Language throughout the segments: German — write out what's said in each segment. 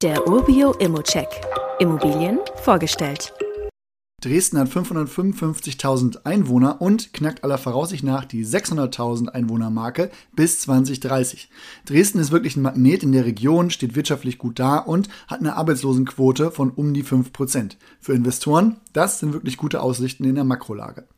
Der Urbio Immocheck. Immobilien vorgestellt. Dresden hat 555.000 Einwohner und knackt aller Voraussicht nach die 600.000 Einwohnermarke bis 2030. Dresden ist wirklich ein Magnet in der Region, steht wirtschaftlich gut da und hat eine Arbeitslosenquote von um die 5%. Für Investoren, das sind wirklich gute Aussichten in der Makrolage.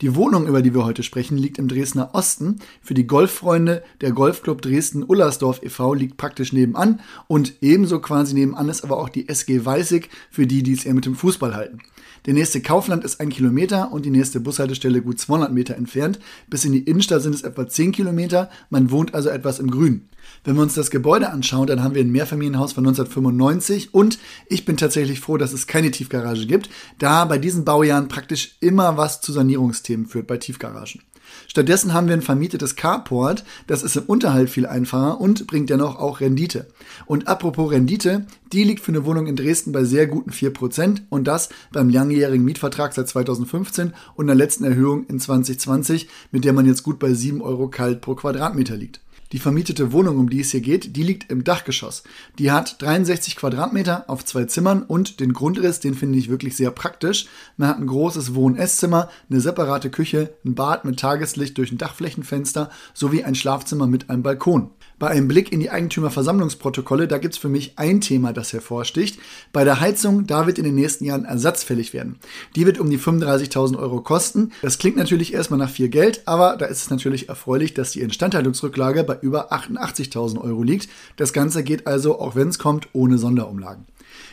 Die Wohnung, über die wir heute sprechen, liegt im Dresdner Osten. Für die Golffreunde der Golfclub Dresden-Ullersdorf e.V. liegt praktisch nebenan und ebenso quasi nebenan ist aber auch die SG Weißig für die, die es eher mit dem Fußball halten. Der nächste Kaufland ist ein Kilometer und die nächste Bushaltestelle gut 200 Meter entfernt. Bis in die Innenstadt sind es etwa 10 Kilometer. Man wohnt also etwas im Grün. Wenn wir uns das Gebäude anschauen, dann haben wir ein Mehrfamilienhaus von 1995 und ich bin tatsächlich froh, dass es keine Tiefgarage gibt, da bei diesen Baujahren praktisch immer was zu Sanierungsthemen führt bei Tiefgaragen. Stattdessen haben wir ein vermietetes Carport, das ist im Unterhalt viel einfacher und bringt dennoch auch Rendite. Und apropos Rendite, die liegt für eine Wohnung in Dresden bei sehr guten 4% und das beim langjährigen Mietvertrag seit 2015 und der letzten Erhöhung in 2020, mit der man jetzt gut bei 7 Euro kalt pro Quadratmeter liegt. Die vermietete Wohnung, um die es hier geht, die liegt im Dachgeschoss. Die hat 63 Quadratmeter auf zwei Zimmern und den Grundriss, den finde ich wirklich sehr praktisch. Man hat ein großes Wohn-Esszimmer, eine separate Küche, ein Bad mit Tageslicht durch ein Dachflächenfenster sowie ein Schlafzimmer mit einem Balkon. Bei einem Blick in die Eigentümerversammlungsprotokolle, da gibt es für mich ein Thema, das hervorsticht. Bei der Heizung, da wird in den nächsten Jahren Ersatz fällig werden. Die wird um die 35.000 Euro kosten. Das klingt natürlich erstmal nach viel Geld, aber da ist es natürlich erfreulich, dass die Instandhaltungsrücklage über 88.000 Euro liegt. Das Ganze geht also, auch wenn es kommt, ohne Sonderumlagen.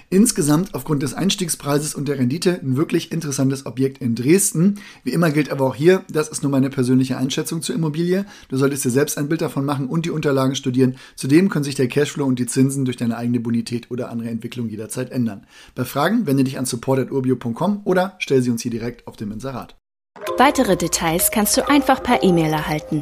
Insgesamt aufgrund des Einstiegspreises und der Rendite ein wirklich interessantes Objekt in Dresden. Wie immer gilt aber auch hier, das ist nur meine persönliche Einschätzung zur Immobilie. Du solltest dir selbst ein Bild davon machen und die Unterlagen studieren. Zudem können sich der Cashflow und die Zinsen durch deine eigene Bonität oder andere Entwicklung jederzeit ändern. Bei Fragen wende dich an support.urbio.com oder stell sie uns hier direkt auf dem Inserat. Weitere Details kannst du einfach per E-Mail erhalten.